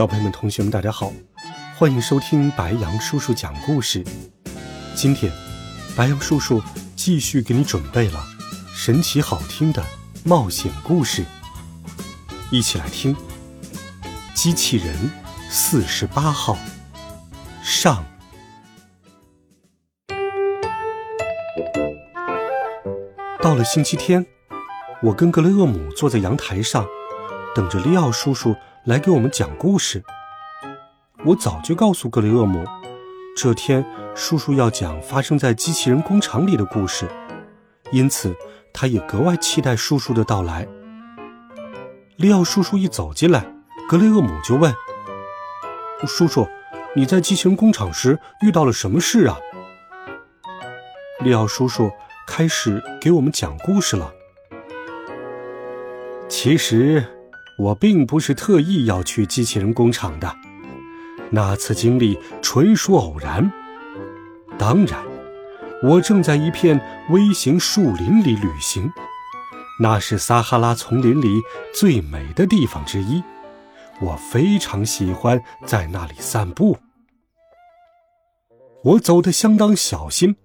小朋友们、同学们，大家好，欢迎收听白羊叔叔讲故事。今天，白羊叔叔继续给你准备了神奇好听的冒险故事，一起来听《机器人四十八号》上。到了星期天，我跟格雷厄姆坐在阳台上，等着利奥叔叔。来给我们讲故事。我早就告诉格雷厄姆，这天叔叔要讲发生在机器人工厂里的故事，因此他也格外期待叔叔的到来。利奥叔叔一走进来，格雷厄姆就问：“叔叔，你在机器人工厂时遇到了什么事啊？”利奥叔叔开始给我们讲故事了。其实。我并不是特意要去机器人工厂的，那次经历纯属偶然。当然，我正在一片微型树林里旅行，那是撒哈拉丛林里最美的地方之一，我非常喜欢在那里散步。我走得相当小心，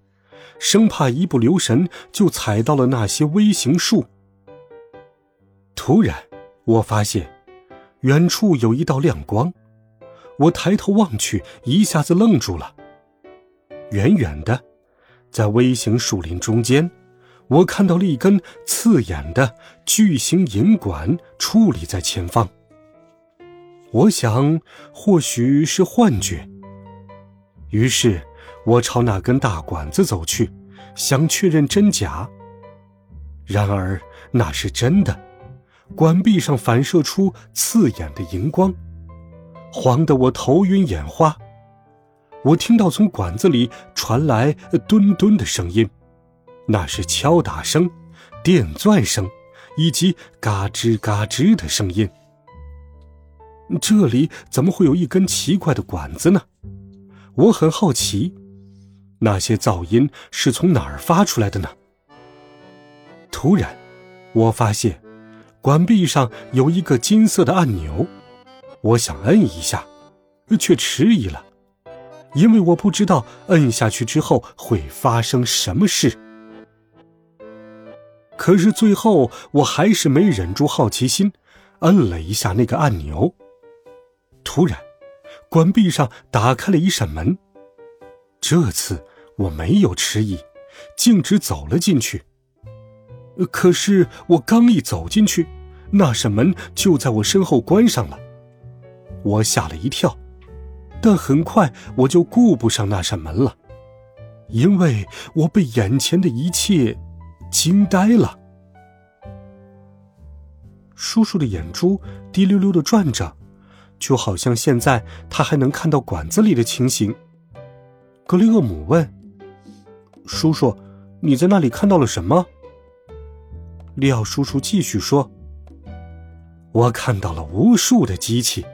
生怕一不留神就踩到了那些微型树。突然。我发现，远处有一道亮光。我抬头望去，一下子愣住了。远远的，在微型树林中间，我看到了一根刺眼的巨型银管矗立在前方。我想，或许是幻觉。于是，我朝那根大管子走去，想确认真假。然而，那是真的。管壁上反射出刺眼的荧光，晃得我头晕眼花。我听到从管子里传来吨吨的声音，那是敲打声、电钻声以及嘎吱嘎吱的声音。这里怎么会有一根奇怪的管子呢？我很好奇，那些噪音是从哪儿发出来的呢？突然，我发现。管壁上有一个金色的按钮，我想摁一下，却迟疑了，因为我不知道摁下去之后会发生什么事。可是最后我还是没忍住好奇心，摁了一下那个按钮。突然，管壁上打开了一扇门，这次我没有迟疑，径直走了进去。可是我刚一走进去，那扇门就在我身后关上了，我吓了一跳，但很快我就顾不上那扇门了，因为我被眼前的一切惊呆了。叔叔的眼珠滴溜溜的转着，就好像现在他还能看到管子里的情形。格雷厄姆问：“叔叔，你在那里看到了什么？”利奥叔叔继续说。我看到了无数的机器，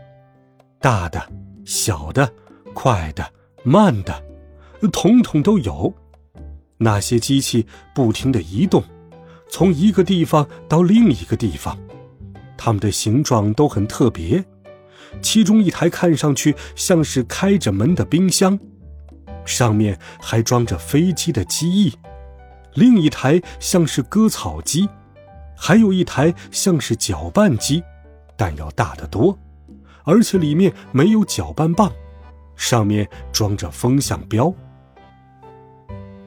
大的、小的、快的、慢的，统统都有。那些机器不停的移动，从一个地方到另一个地方，它们的形状都很特别。其中一台看上去像是开着门的冰箱，上面还装着飞机的机翼；另一台像是割草机，还有一台像是搅拌机。但要大得多，而且里面没有搅拌棒，上面装着风向标。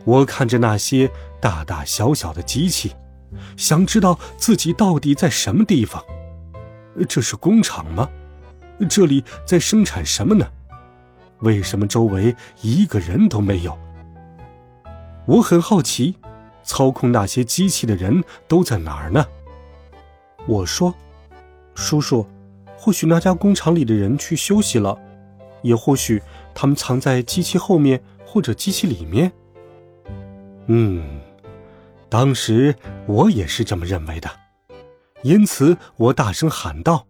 我看着那些大大小小的机器，想知道自己到底在什么地方。这是工厂吗？这里在生产什么呢？为什么周围一个人都没有？我很好奇，操控那些机器的人都在哪儿呢？我说。叔叔，或许那家工厂里的人去休息了，也或许他们藏在机器后面或者机器里面。嗯，当时我也是这么认为的，因此我大声喊道：“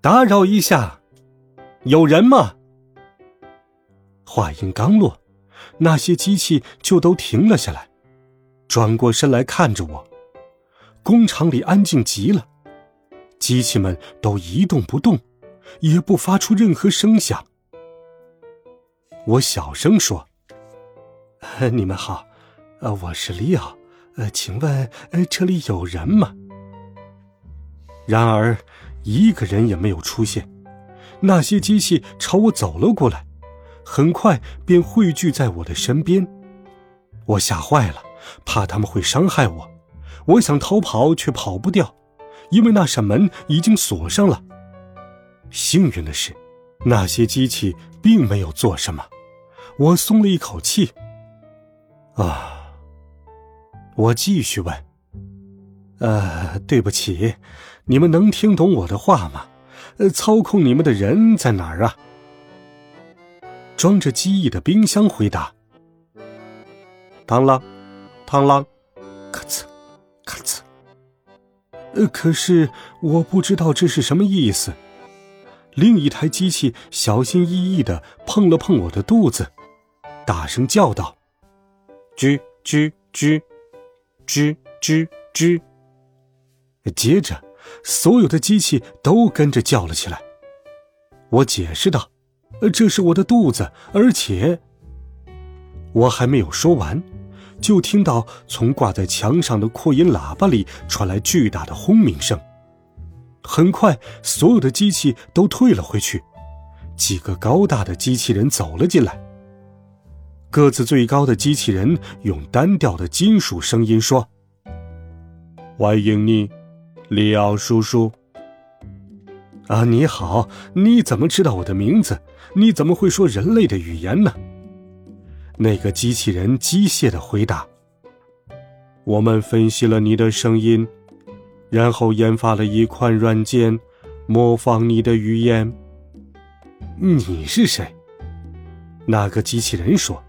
打扰一下，有人吗？”话音刚落，那些机器就都停了下来，转过身来看着我。工厂里安静极了，机器们都一动不动，也不发出任何声响。我小声说。你们好，呃，我是利奥，呃，请问，呃，这里有人吗？然而，一个人也没有出现。那些机器朝我走了过来，很快便汇聚在我的身边。我吓坏了，怕他们会伤害我。我想逃跑，却跑不掉，因为那扇门已经锁上了。幸运的是，那些机器并没有做什么，我松了一口气。啊！我继续问：“呃，对不起，你们能听懂我的话吗？呃，操控你们的人在哪儿啊？”装着机翼的冰箱回答：“螳螂，螳螂，咔嚓，咔嚓。”呃，可是我不知道这是什么意思。另一台机器小心翼翼的碰了碰我的肚子，大声叫道。吱吱吱，吱吱吱。接着，所有的机器都跟着叫了起来。我解释道：“这是我的肚子，而且……”我还没有说完，就听到从挂在墙上的扩音喇叭里传来巨大的轰鸣声。很快，所有的机器都退了回去，几个高大的机器人走了进来。个子最高的机器人用单调的金属声音说：“欢迎你，里奥叔叔。”啊，你好！你怎么知道我的名字？你怎么会说人类的语言呢？那个机器人机械的回答：“我们分析了你的声音，然后研发了一款软件，模仿你的语言。”你是谁？那个机器人说。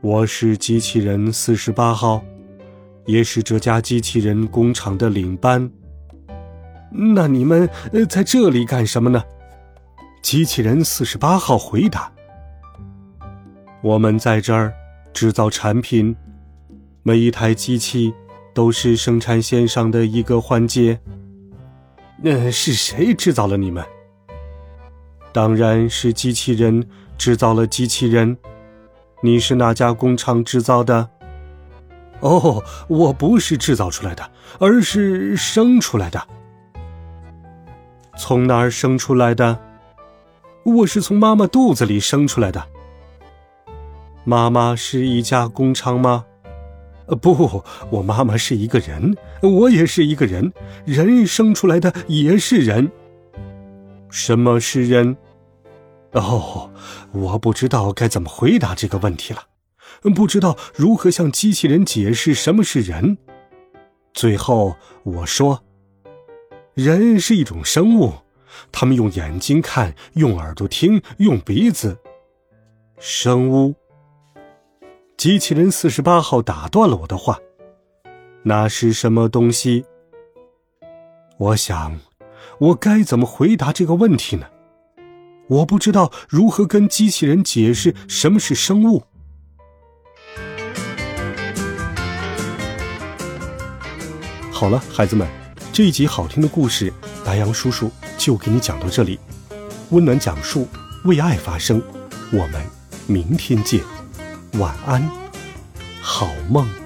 我是机器人四十八号，也是这家机器人工厂的领班。那你们在这里干什么呢？机器人四十八号回答：“我们在这儿制造产品，每一台机器都是生产线上的一个环节。”那是谁制造了你们？当然是机器人制造了机器人。你是哪家工厂制造的？哦，我不是制造出来的，而是生出来的。从哪儿生出来的？我是从妈妈肚子里生出来的。妈妈是一家工厂吗？呃，不，我妈妈是一个人，我也是一个人，人生出来的也是人。什么是人？哦，我不知道该怎么回答这个问题了，不知道如何向机器人解释什么是人。最后我说：“人是一种生物，他们用眼睛看，用耳朵听，用鼻子。”生物。机器人四十八号打断了我的话：“那是什么东西？”我想，我该怎么回答这个问题呢？我不知道如何跟机器人解释什么是生物。好了，孩子们，这一集好听的故事，白羊叔叔就给你讲到这里。温暖讲述，为爱发声。我们明天见，晚安，好梦。